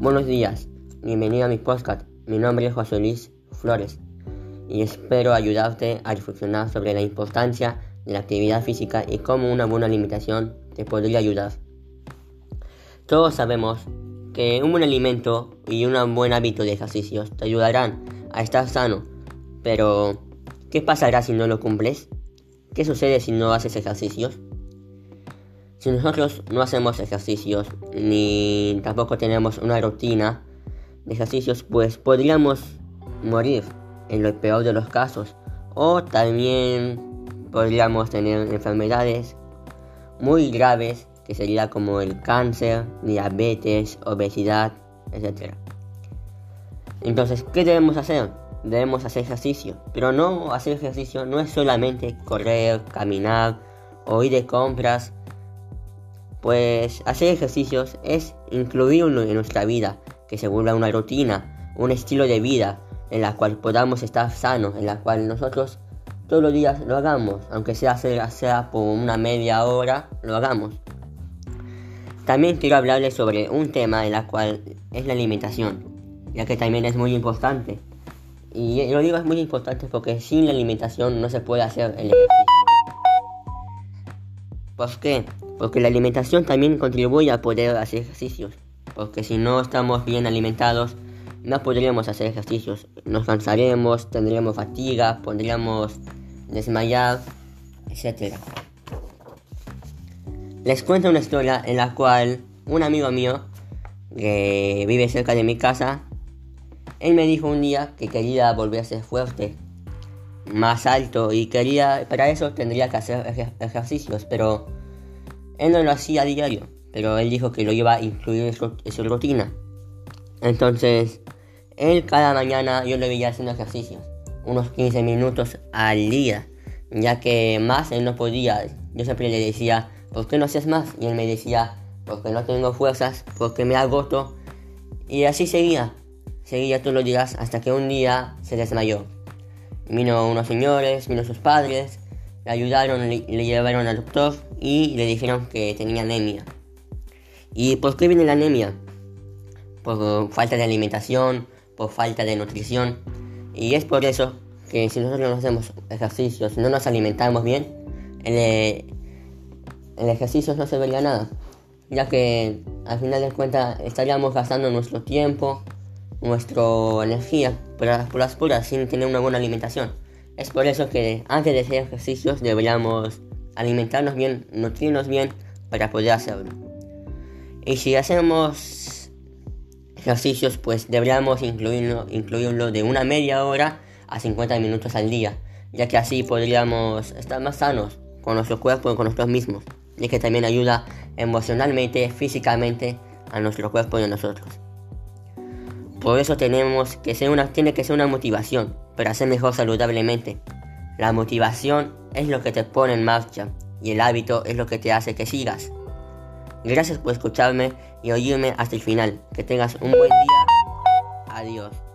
Buenos días, bienvenido a mi podcast. Mi nombre es José Luis Flores y espero ayudarte a reflexionar sobre la importancia de la actividad física y cómo una buena alimentación te podría ayudar. Todos sabemos que un buen alimento y un buen hábito de ejercicios te ayudarán a estar sano, pero ¿qué pasará si no lo cumples? ¿Qué sucede si no haces ejercicios? Si nosotros no hacemos ejercicios ni tampoco tenemos una rutina de ejercicios, pues podríamos morir en lo peor de los casos. O también podríamos tener enfermedades muy graves que sería como el cáncer, diabetes, obesidad, etc. Entonces, ¿qué debemos hacer? Debemos hacer ejercicio, pero no hacer ejercicio no es solamente correr, caminar o ir de compras pues hacer ejercicios es incluirlo en nuestra vida, que se vuelva una rutina, un estilo de vida en la cual podamos estar sanos, en la cual nosotros todos los días lo hagamos, aunque sea, sea por una media hora, lo hagamos. También quiero hablarles sobre un tema en la cual es la alimentación, ya que también es muy importante. Y lo digo es muy importante porque sin la alimentación no se puede hacer el ejercicio. ¿Por qué? Porque la alimentación también contribuye a poder hacer ejercicios. Porque si no estamos bien alimentados, no podríamos hacer ejercicios. Nos cansaremos, tendríamos fatiga, podríamos desmayar, etc. Les cuento una historia en la cual un amigo mío que vive cerca de mi casa, él me dijo un día que quería volverse fuerte, más alto y quería, para eso tendría que hacer ejercicios, pero él no lo hacía a diario, pero él dijo que lo iba a incluir en su, rutina. Entonces, él cada mañana yo le veía haciendo ejercicios, unos 15 minutos al día, ya que más él no podía. Yo siempre le decía, ¿por qué no haces más? Y él me decía, porque no tengo fuerzas, porque me agoto. Y así seguía, seguía todos los días hasta que un día se desmayó. Vino unos señores, vino sus padres, le ayudaron, le, le llevaron al doctor y le dijeron que tenía anemia. ¿Y por qué viene la anemia? Por falta de alimentación, por falta de nutrición. Y es por eso que si nosotros no hacemos ejercicios, si no nos alimentamos bien, el, el ejercicio no se vería nada. Ya que al final de cuentas estaríamos gastando nuestro tiempo, nuestra energía por las puras sin tener una buena alimentación. Es por eso que antes de hacer ejercicios deberíamos alimentarnos bien, nutrirnos bien para poder hacerlo. Y si hacemos ejercicios, pues deberíamos incluirlo, incluirlo de una media hora a 50 minutos al día, ya que así podríamos estar más sanos con nuestro cuerpo y con nosotros mismos, y que también ayuda emocionalmente, físicamente a nuestro cuerpo y a nosotros. Por eso tenemos que ser una, tiene que ser una motivación para ser mejor saludablemente. La motivación es lo que te pone en marcha y el hábito es lo que te hace que sigas. Gracias por escucharme y oírme hasta el final. Que tengas un buen día. Adiós.